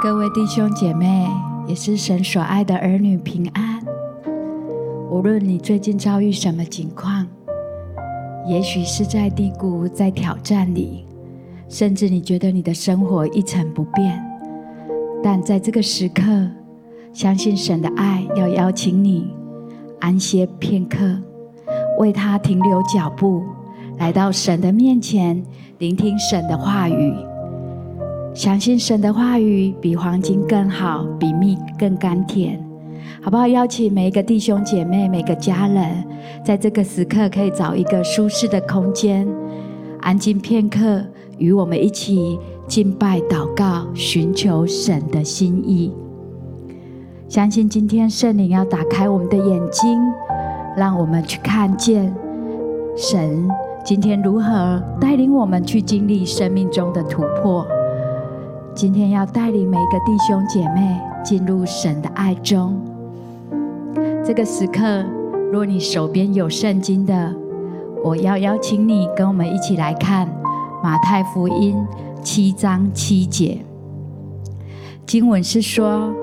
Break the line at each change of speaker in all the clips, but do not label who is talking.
各位弟兄姐妹，也是神所爱的儿女平安。无论你最近遭遇什么情况，也许是在低谷、在挑战里，甚至你觉得你的生活一成不变，但在这个时刻，相信神的爱要邀请你安歇片刻，为他停留脚步，来到神的面前，聆听神的话语。相信神的话语比黄金更好，比蜜更甘甜，好不好？邀请每一个弟兄姐妹、每个家人，在这个时刻可以找一个舒适的空间，安静片刻，与我们一起敬拜、祷告，寻求神的心意。相信今天圣灵要打开我们的眼睛，让我们去看见神今天如何带领我们去经历生命中的突破。今天要带领每一个弟兄姐妹进入神的爱中。这个时刻，若你手边有圣经的，我要邀请你跟我们一起来看马太福音七章七节。经文是说：“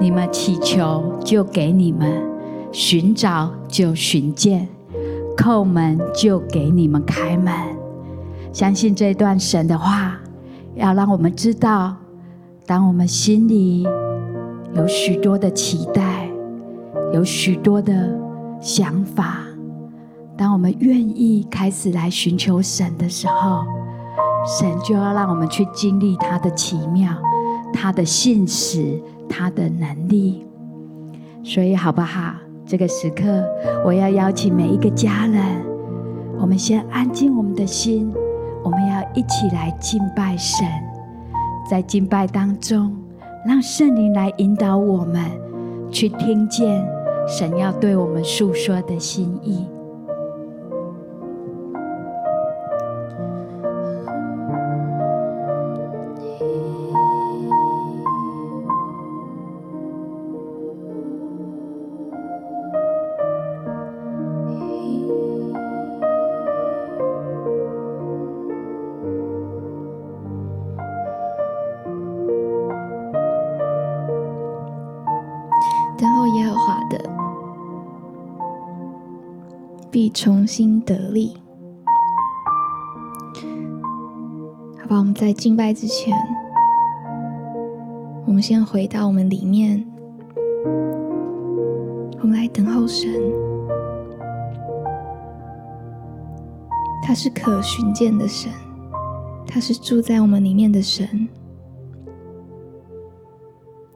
你们祈求，就给你们；寻找，就寻见；叩门，就给你们开门。”相信这段神的话，要让我们知道。当我们心里有许多的期待，有许多的想法，当我们愿意开始来寻求神的时候，神就要让我们去经历他的奇妙、他的信实、他的能力。所以，好不好？这个时刻，我要邀请每一个家人，我们先安静我们的心，我们要一起来敬拜神。在敬拜当中，让圣灵来引导我们，去听见神要对我们诉说的心意。
耶和华的必重新得力。好吧，我们在敬拜之前，我们先回到我们里面，我们来等候神。他是可寻见的神，他是住在我们里面的神，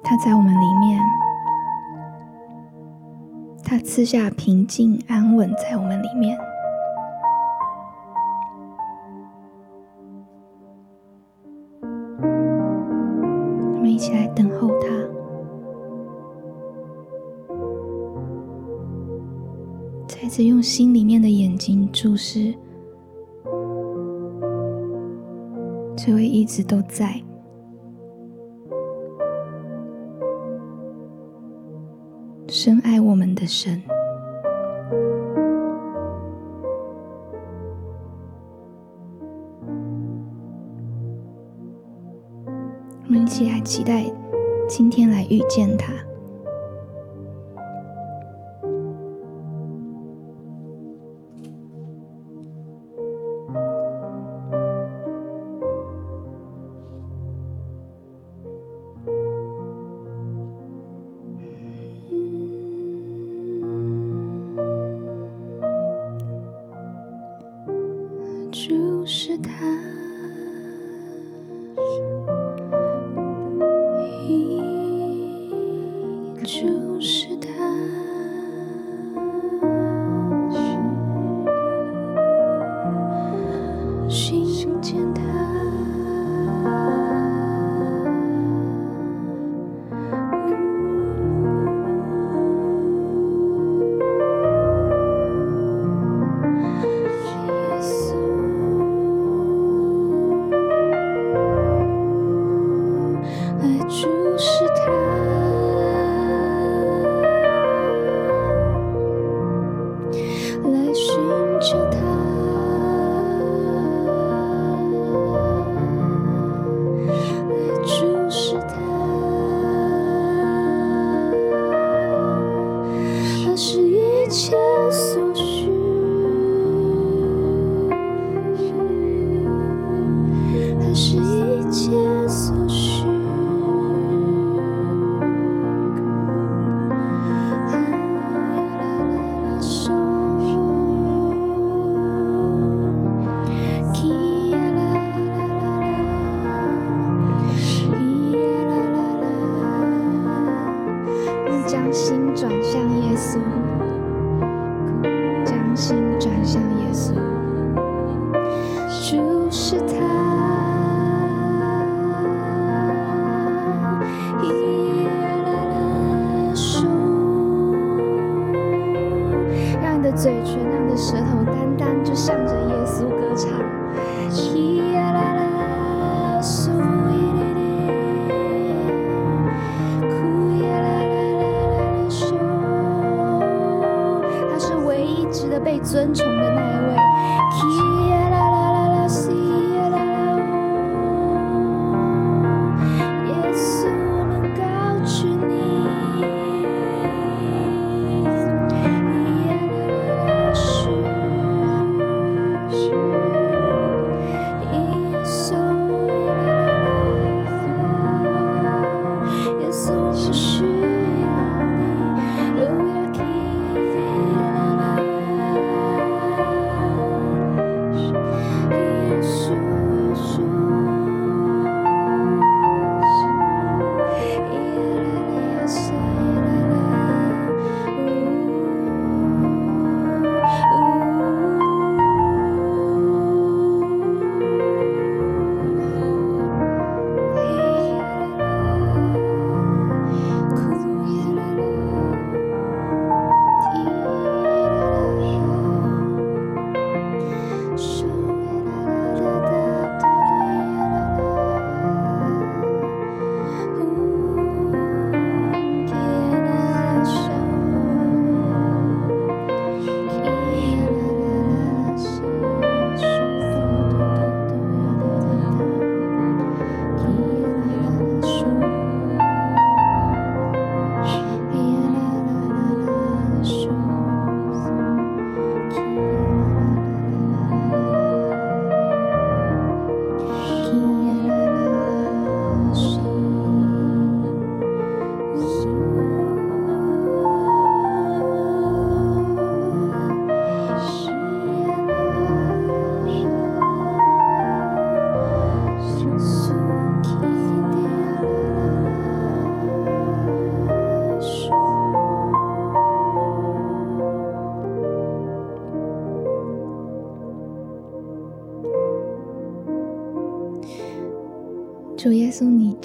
他在我们里面。他赐下平静安稳在我们里面，我们一起来等候他，再次用心里面的眼睛注视这位一直都在。的神，我们一起还期待今天来遇见他。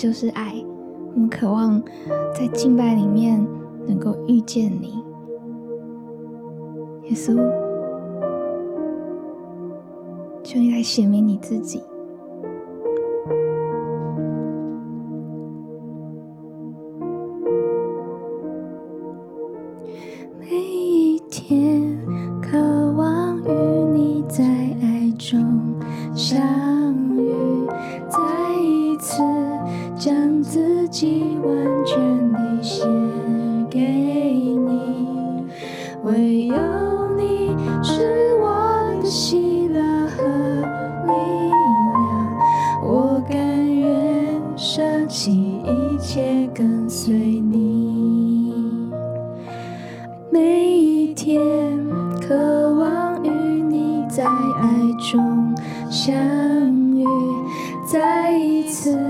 就是爱，我们渴望在敬拜里面能够遇见你。耶稣，求你来显明你自己。再一次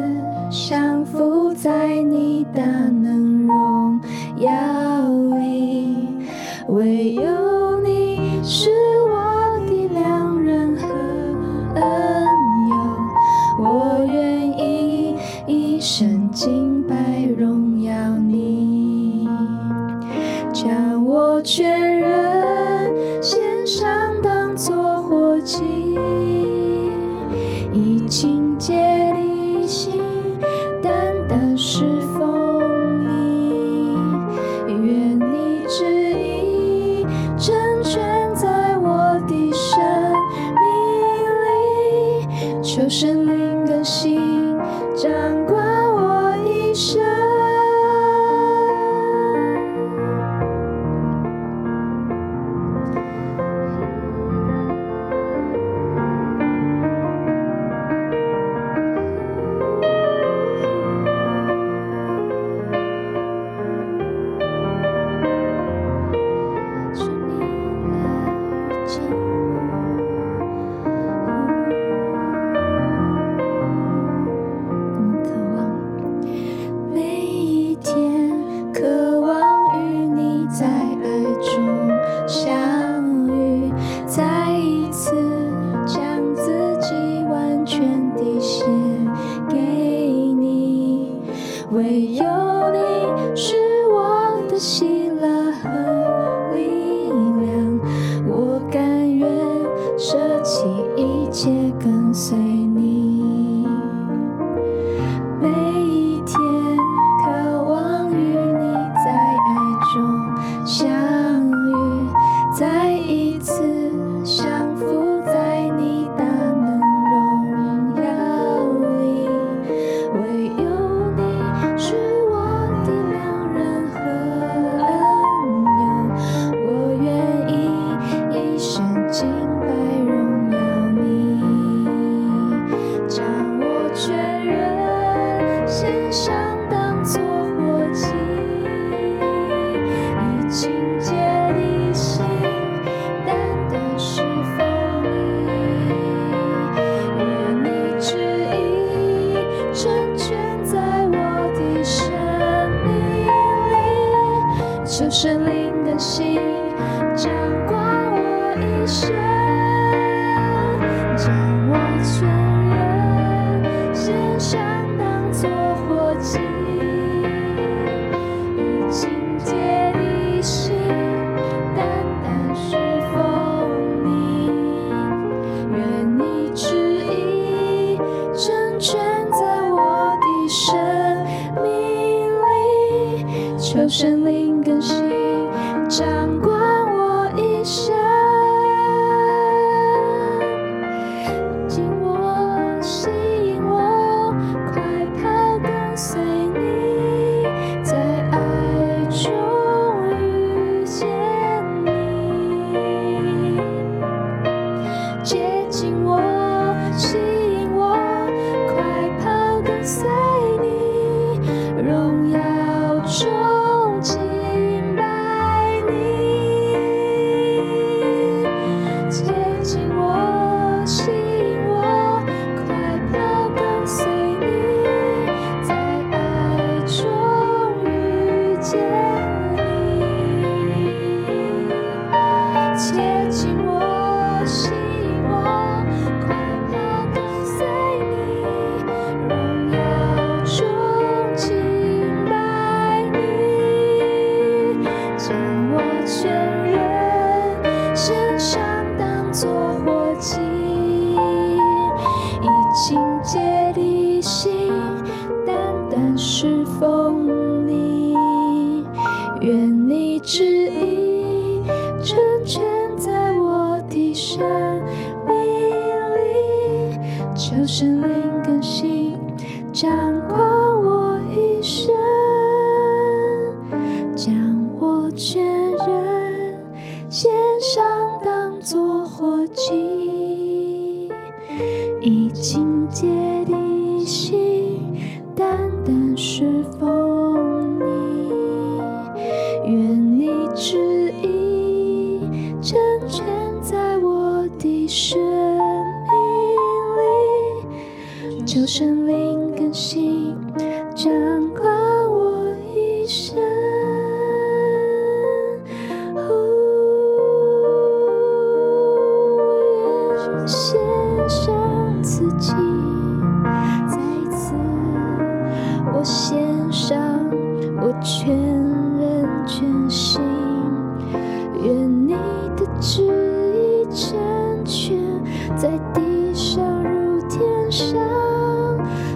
在地上如天上，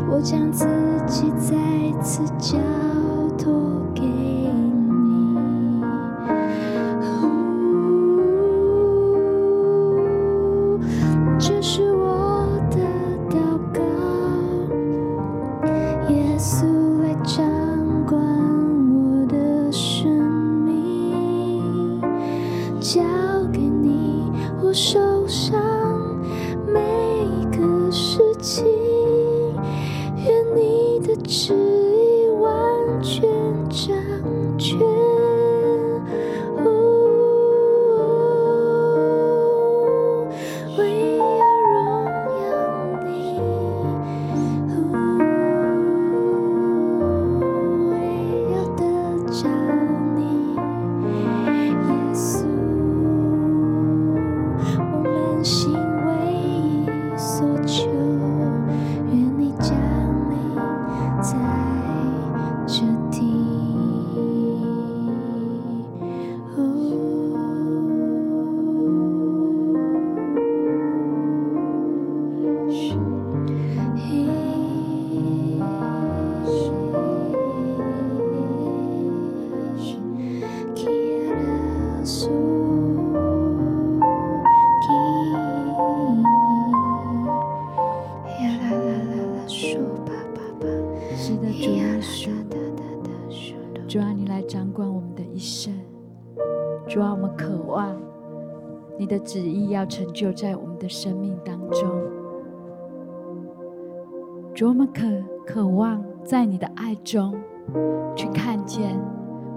我
将就在我们的生命当中。主，我们渴渴望在你的爱中去看见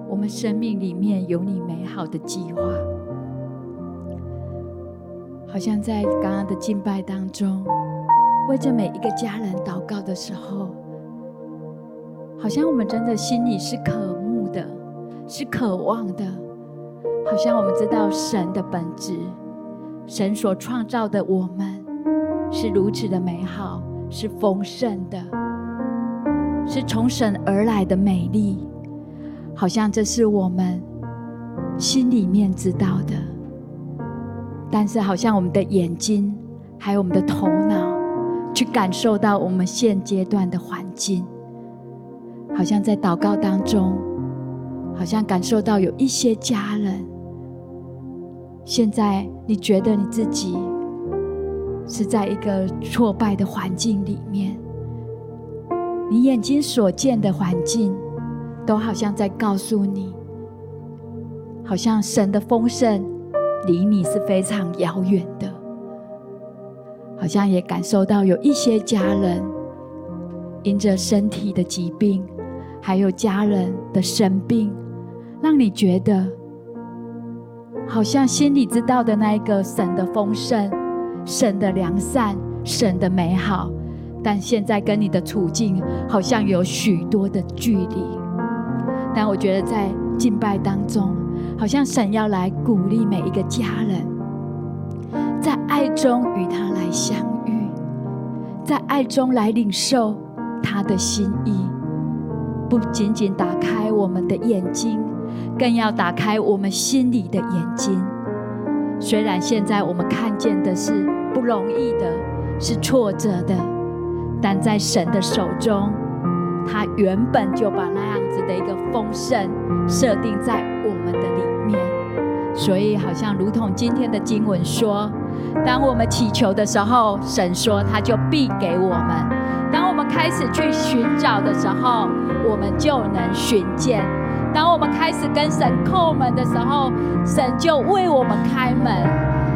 我们生命里面有你美好的计划。好像在刚刚的敬拜当中，为着每一个家人祷告的时候，好像我们真的心里是渴慕的，是渴望的。好像我们知道神的本质，神所创造的我们是如此的美好，是丰盛的，是从神而来的美丽。好像这是我们心里面知道的。但是，好像我们的眼睛，还有我们的头脑，去感受到我们现阶段的环境，好像在祷告当中，好像感受到有一些家人，现在你觉得你自己是在一个挫败的环境里面，你眼睛所见的环境，都好像在告诉你，好像神的丰盛。离你是非常遥远的，好像也感受到有一些家人因着身体的疾病，还有家人的生病，让你觉得好像心里知道的那一个神的丰盛、神的良善、神的美好，但现在跟你的处境好像有许多的距离。但我觉得在敬拜当中。好像神要来鼓励每一个家人，在爱中与他来相遇，在爱中来领受他的心意。不仅仅打开我们的眼睛，更要打开我们心里的眼睛。虽然现在我们看见的是不容易的，是挫折的，但在神的手中，他原本就把那样子的一个丰盛设定在我们的里面，所以好像如同今天的经文说，当我们祈求的时候，神说他就必给我们；当我们开始去寻找的时候，我们就能寻见；当我们开始跟神叩门的时候，神就为我们开门。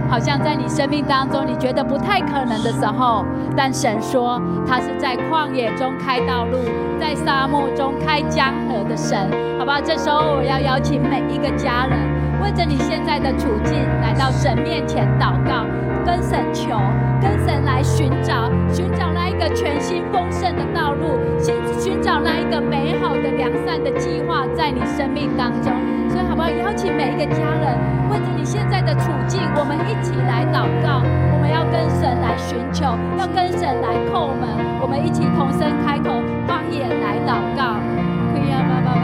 好像在你生命当中，你觉得不太可能的时候，但神说他是在旷野中开道路，在沙漠中开江河的神，好不好？这时候我要邀请每一个家人，为着你现在的处境来到神面前祷告，跟神求，跟神来寻找，寻找那一个全新丰盛的道路，寻寻找那一个美好的良善的计划在你生命当中。所以，好不好？邀请每一个家人，为着你现在的处境，我们一起来祷告。我们要跟神来寻求，要跟神来叩门。我们一起同声开口，发言来祷告。可以啊，妈妈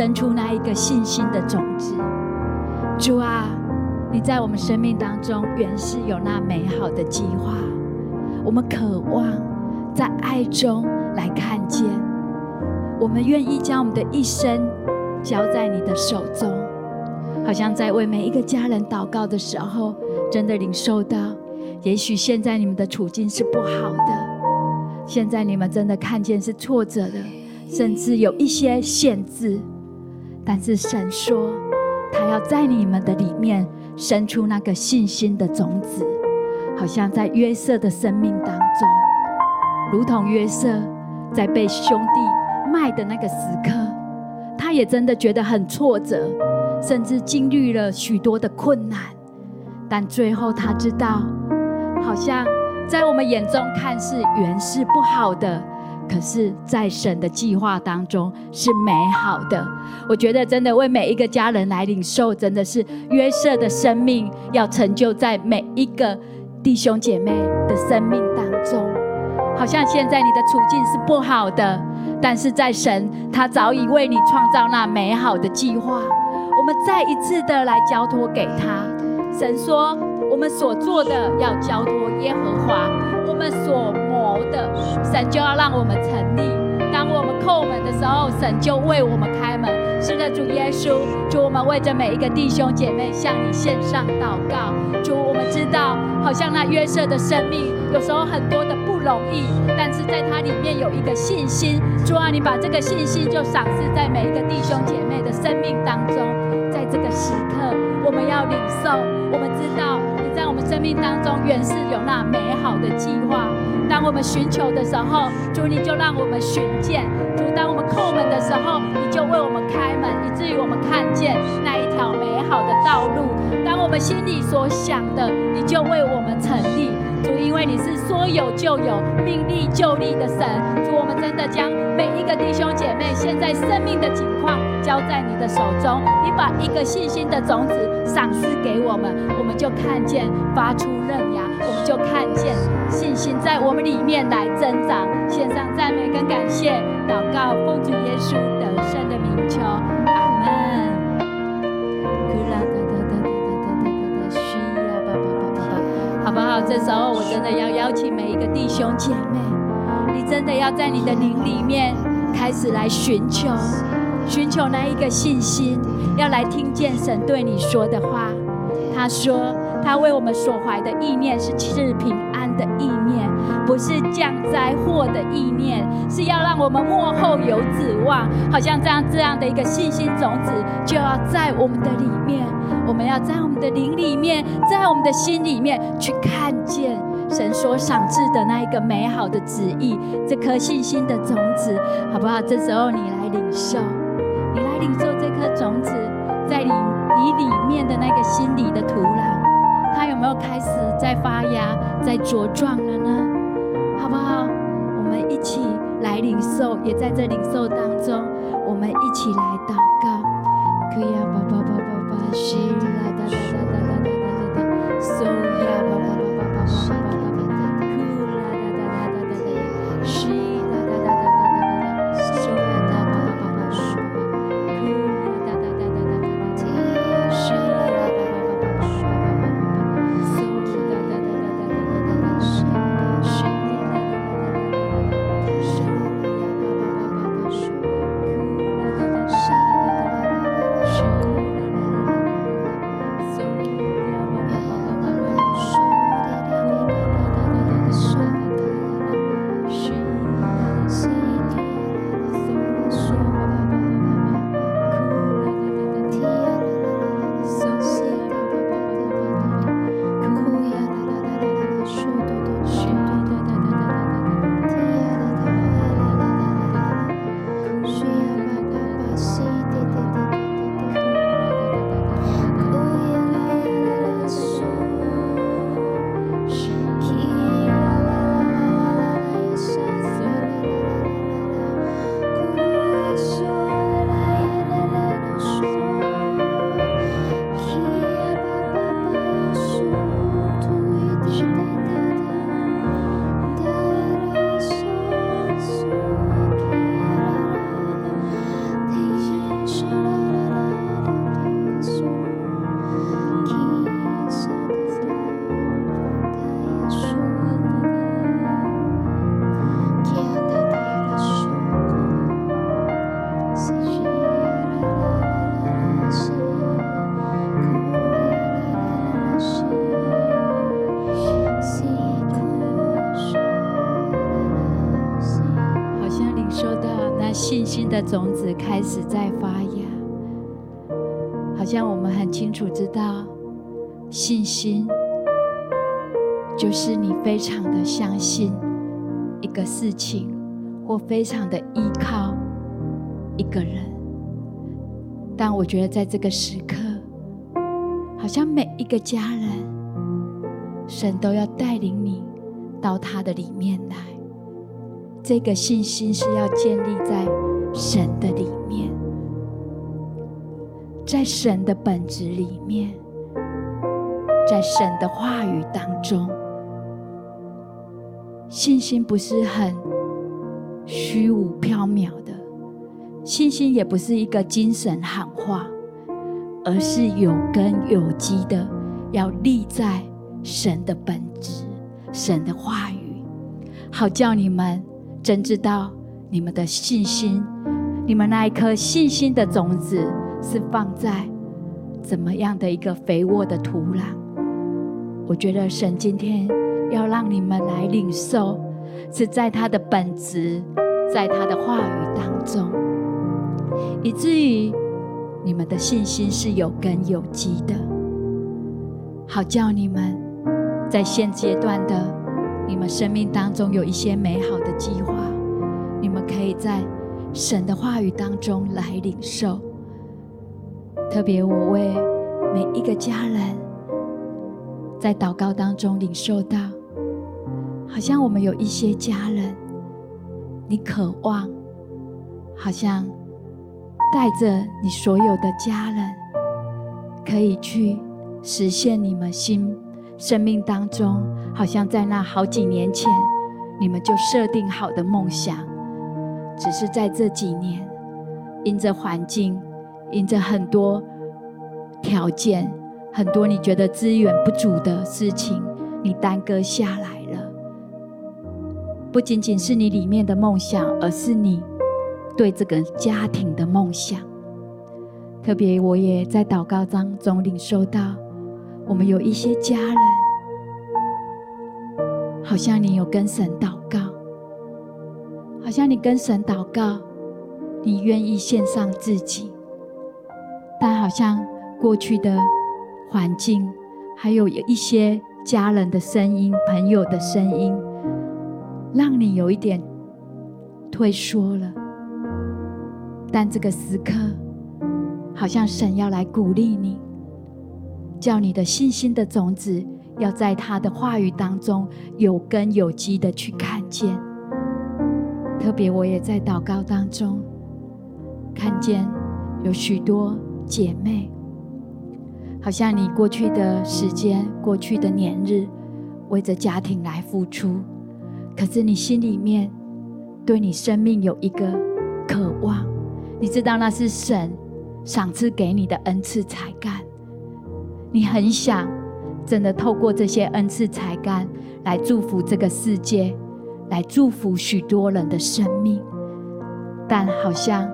生出那一个信心的种子，主啊，你在我们生命当中原是有那美好的计划，我们渴望在爱中来看见，我们愿意将我们的一生交在你的手中，好像在为每一个家人祷告的时候，真的领受到，也许现在你们的处境是不好的，现在你们真的看见是挫折的，甚至有一些限制。但是神说，他要在你们的里面生出那个信心的种子，好像在约瑟的生命当中，如同约瑟在被兄弟卖的那个时刻，他也真的觉得很挫折，甚至经历了许多的困难。但最后他知道，好像在我们眼中看似原是不好的。可是，在神的计划当中是美好的。我觉得真的为每一个家人来领受，真的是约瑟的生命要成就在每一个弟兄姐妹的生命当中。好像现在你的处境是不好的，但是在神，他早已为你创造那美好的计划。我们再一次的来交托给他。神说，我们所做的要交托耶和华。我们所的，神就要让我们成立。当我们叩门的时候，神就为我们开门。是的，主耶稣，主，我们为着每一个弟兄姐妹向你献上祷告。主，我们知道，好像那约瑟的生命，有时候很多的不容易，但是在他里面有一个信心。主啊，你把这个信心就赏赐在每一个弟兄姐妹的生命当中。在这个时刻，我们要领受。我们知道。你在我们生命当中，原是有那美好的计划。当我们寻求的时候，主你就让我们寻见；主当我们叩门的时候，你就为我们开门，以至于我们看见那一条美好的道路。当我们心里所想的，你就为我们成立。主，因为你是说有就有、命立就立的神。主，我们真的将每一个弟兄姐妹现在生命的情况交在你的手中。你把一个信心的种子赏赐给我们，我们就看见发出嫩芽，我们就看见信心在我们里面来增长。献上赞美跟感谢，祷告奉主耶稣得胜的名求，阿门。好不好？这时候我真的要邀请每一个弟兄姐妹，真的要在你的灵里面开始来寻求，寻求那一个信心，要来听见神对你说的话。他说，他为我们所怀的意念是赐平安的意念，不是降灾祸的意念，是要让我们幕后有指望。好像这样这样的一个信心种子。就要在我们的里面，我们要在我们的灵里面，在我们的心里面去看见神所赏赐的那一个美好的旨意，这颗信心的种子，好不好？这时候你来领受，你来领受这颗种子，在你你里面的那个心里的土壤，它有没有开始在发芽、在茁壮了呢？好不好？我们一起来领受，也在这领受当中，我们一起来祷告。可以啊，爸爸爸爸爸，是楚知道，信心就是你非常的相信一个事情，或非常的依靠一个人。但我觉得在这个时刻，好像每一个家人，神都要带领你到他的里面来。这个信心是要建立在。神的里面，在神的本质里面，在神的话语当中，信心不是很虚无缥缈的，信心也不是一个精神喊话，而是有根有基的，要立在神的本质、神的话语，好叫你们真知道。你们的信心，你们那一颗信心的种子是放在怎么样的一个肥沃的土壤？我觉得神今天要让你们来领受，是在他的本质，在他的话语当中，以至于你们的信心是有根有基的，好叫你们在现阶段的你们生命当中有一些美好的计划。你们可以在神的话语当中来领受，特别我为每一个家人在祷告当中领受到，好像我们有一些家人，你渴望，好像带着你所有的家人，可以去实现你们心生命当中，好像在那好几年前你们就设定好的梦想。只是在这几年，因着环境，因着很多条件，很多你觉得资源不足的事情，你耽搁下来了。不仅仅是你里面的梦想，而是你对这个家庭的梦想。特别，我也在祷告当中领受到，我们有一些家人，好像你有跟神祷告。好像你跟神祷告，你愿意献上自己，但好像过去的环境，还有一些家人的声音、朋友的声音，让你有一点退缩了。但这个时刻，好像神要来鼓励你，叫你的信心的种子，要在他的话语当中有根有基的去看见。特别我也在祷告当中看见有许多姐妹，好像你过去的时间、过去的年日，为着家庭来付出，可是你心里面对你生命有一个渴望，你知道那是神赏赐给你的恩赐才干，你很想真的透过这些恩赐才干来祝福这个世界，来祝福许多人的生命，但好像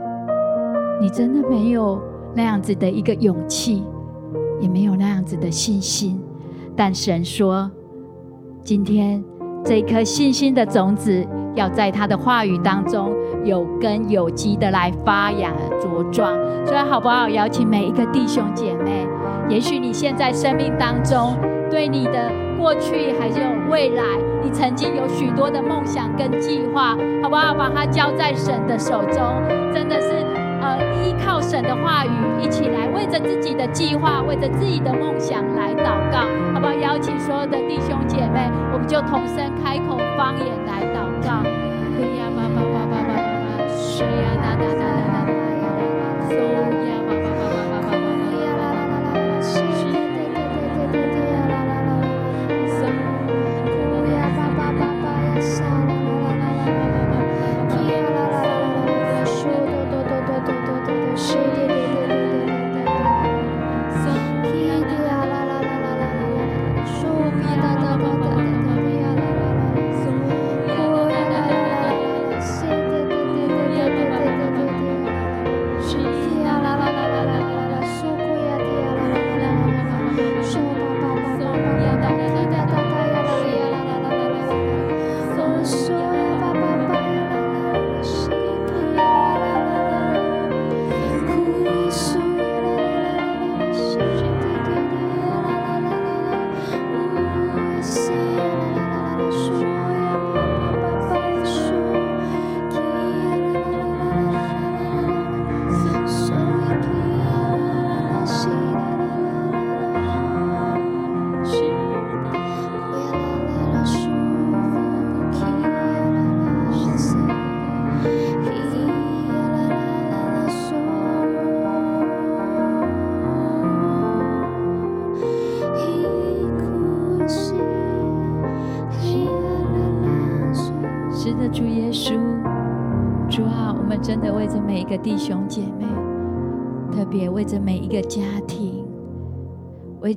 你真的没有那样子的一个勇气，也没有那样子的信心。但神说，今天这一颗信心的种子，要在他的话语当中有根有基的来发芽茁壮。所以好不好？邀请每一个弟兄姐妹，也许你现在生命当中，对你的过去还是有未来，你曾经有许多的梦想跟计划，好不好？把它交在神的手中，真的是呃依靠神的话语，一起来为着自己的计划，为着自己的梦想来祷告，好不好？邀请所有的弟兄姐妹，我们就同声开口方言来祷告。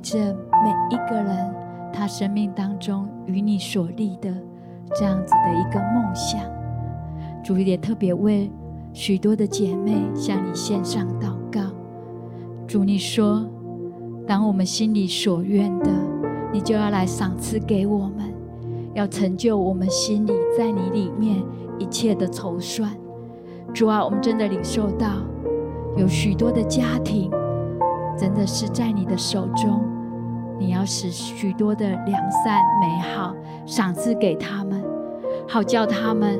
着每一个人，他生命当中与你所立的这样子的一个梦想，主也特别为许多的姐妹向你献上祷告。主，你说，当我们心里所愿的，你就要来赏赐给我们，要成就我们心里在你里面一切的筹算。主啊，我们真的领受到有许多的家庭，真的是在你的手中，你要使许多的良善美好赏赐给他们，好叫他们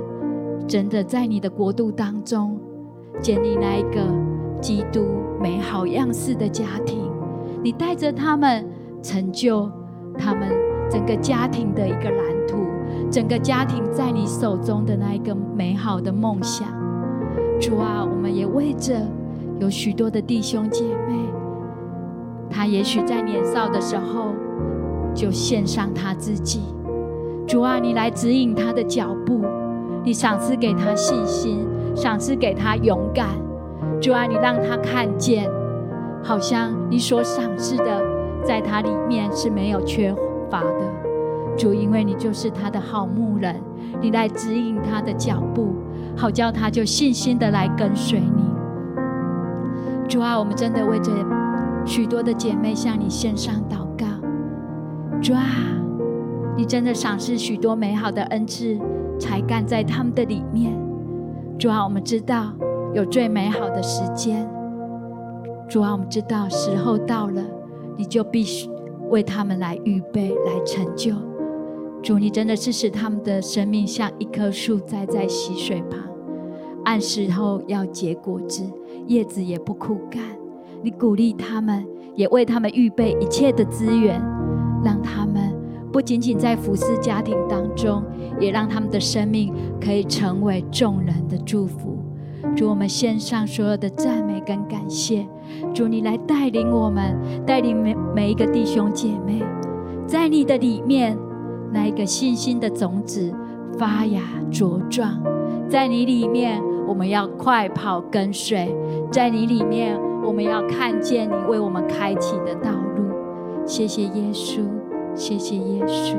真的在你的国度当中建立那一个基督美好样式的家庭。你带着他们成就他们整个家庭的一个蓝图，整个家庭在你手中的那一个美好的梦想。主啊，我们也为着有许多的弟兄姐妹，他也许在年少的时候就献上他自己。主啊，你来指引他的脚步，你赏赐给他信心，赏赐给他勇敢。主啊，你让他看见，好像你所赏赐的，在他里面是没有缺乏的。主，因为你就是他的好牧人，你来指引他的脚步。好叫他就信心的来跟随你，主啊，我们真的为这许多的姐妹向你献上祷告。主啊，你真的赏赐许多美好的恩赐才干在他们的里面。主啊，我们知道有最美好的时间。
主啊，我们知道时候到了，你就必须为他们来预备、来成就。主，你真的是使他们的生命像一棵树栽在溪水旁，按时候要结果子，叶子也不枯干。你鼓励他们，也为他们预备一切的资源，让他们不仅仅在服侍家庭当中，也让他们的生命可以成为众人的祝福。主，我们献上所有的赞美跟感谢。主，你来带领我们，带领每每一个弟兄姐妹，在你的里面，那一个信心的种子发芽茁壮。在你里面，我们要快跑跟随；在你里面，我们要看见你为我们开启的道路。谢谢耶稣，谢谢耶稣。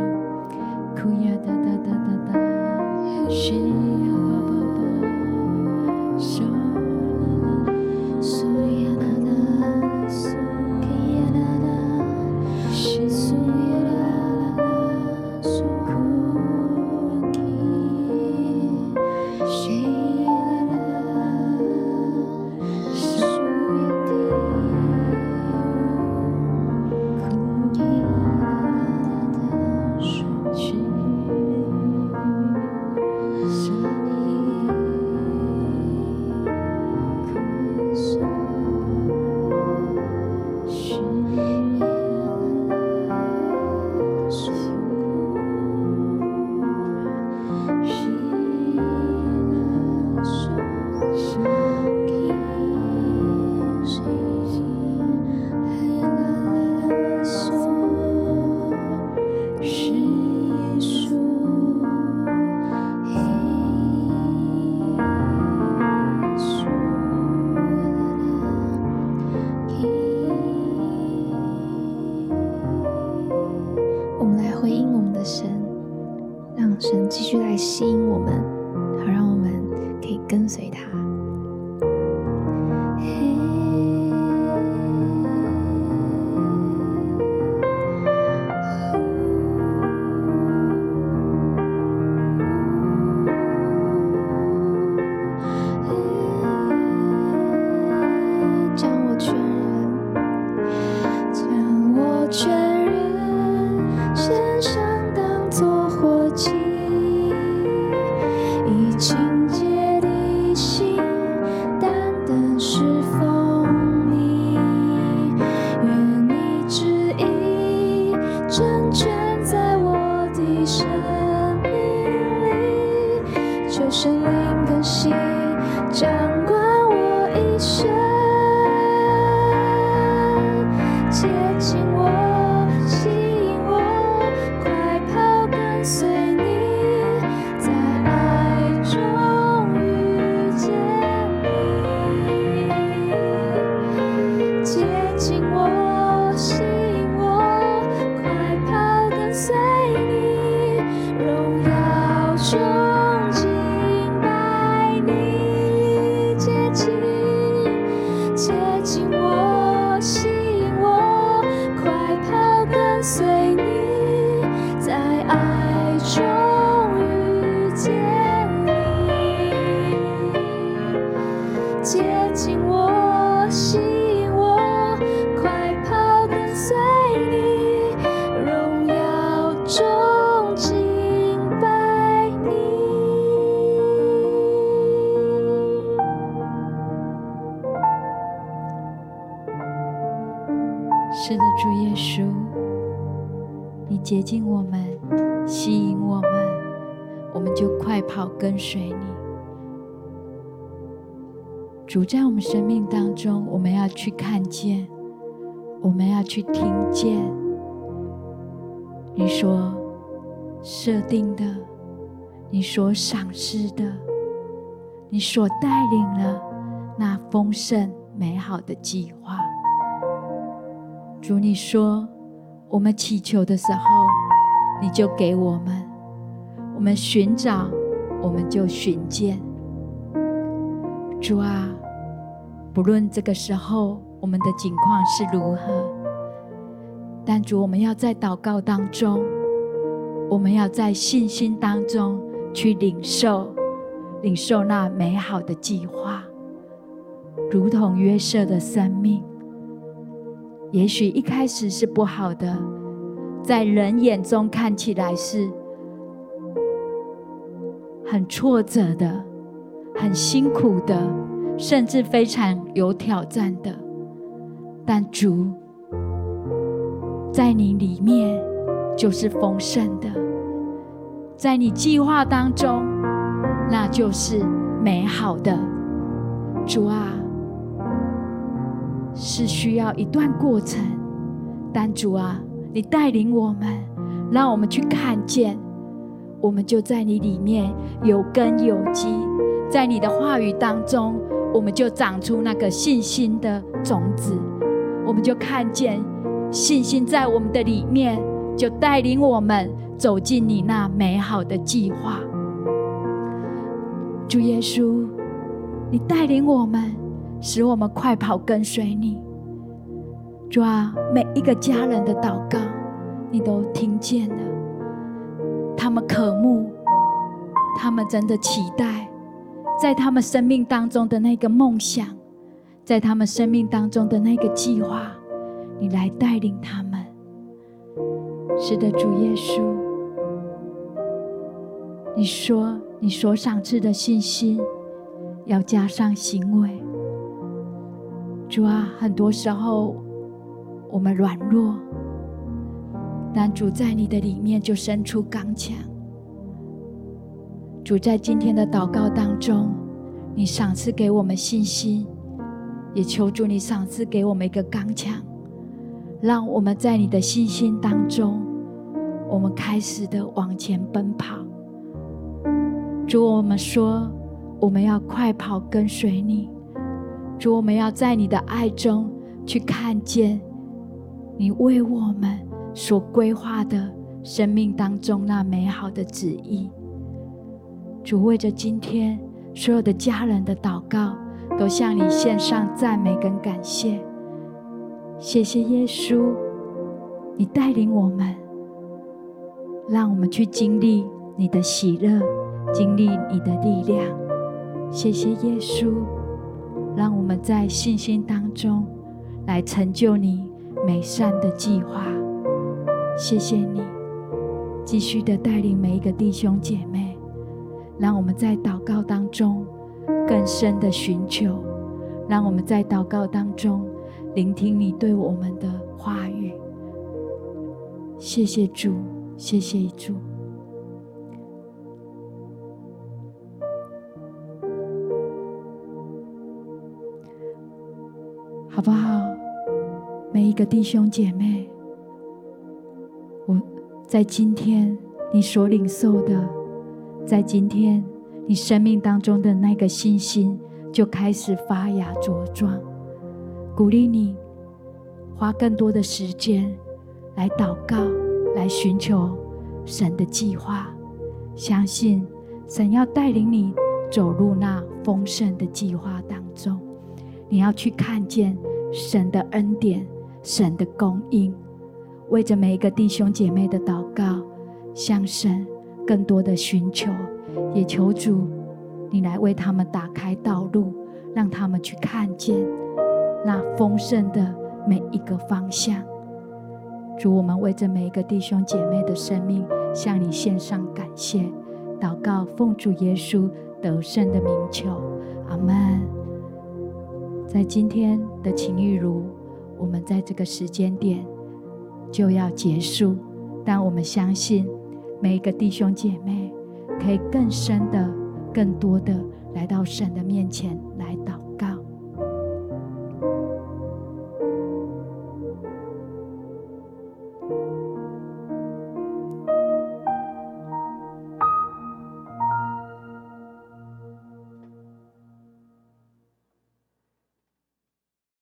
近我们，吸引我们，我们就快跑跟随你。主在我们生命当中，我们要去看见，我们要去听见你所设定的，你所赏赐的，你所带领了那丰盛美好的计划。主，你说。我们祈求的时候，你就给我们；我们寻找，我们就寻见。主啊，不论这个时候我们的境况是如何，但主，我们要在祷告当中，我们要在信心当中去领受，领受那美好的计划，如同约瑟的生命，
也许一开始是不好的，在人眼中看起来是很挫折的、很辛苦的，甚至非常有挑战的。但主在你里面就是丰盛的，在你计划当中，那就是美好的。主啊。是需要一段过程，但主啊，你带领我们，让我们去看见，我们就在你里面有根有基，在你的话语当中，我们就长出那个信心的种子，我们就看见信心在我们的里面，就带领我们走进你那美好的计划。主耶稣，你带领我们。使我们快跑跟随你，主啊，每一个家人的祷告，你都听见了。他们渴慕，他们真的期待，在他们生命当中的那个梦想，在他们生命当中的那个计划，你来带领他们。是的，主耶稣，你说你所赏赐的信心，要加上行为。主啊，很多时候我们软弱，但主在你的里面就生出刚强。主在今天的祷告当中，你赏赐给我们信心，也求主你赏赐给我们一个刚强，让我们在你的信心当中，我们开始的往前奔跑。主，我们说我们要快跑跟随你。主，我们要在你的爱中去看见你为我们所规划的生命当中那美好的旨意。主，为着今天所有的家人的祷告，都向你献上赞美跟感谢。谢谢耶稣，你带领我们，让我们去经历你的喜乐，经历你的力量。谢谢耶稣。让我们在信心当中来成就你美善的计划。谢谢你，继续的带领每一个弟兄姐妹，让我们在祷告当中更深的寻求，让我们在祷告当中聆听你对我们的话语。谢谢主，谢谢主。好不好？每一个弟兄姐妹，我在今天你所领受的，在今天你生命当中的那个信心就开始发芽茁壮。鼓励你花更多的时间来祷告，来寻求神的计划，相信神要带领你走入那丰盛的计划当中。你要去看见。神的恩典，神的供应，为着每一个弟兄姐妹的祷告，向神更多的寻求，也求主你来为他们打开道路，让他们去看见那丰盛的每一个方向。主，我们为着每一个弟兄姐妹的生命，向你献上感谢，祷告奉主耶稣得胜的名求，阿门。在今天的情欲如，我们在这个时间点就要结束，但我们相信每一个弟兄姐妹可以更深的、更多的来到神的面前来祷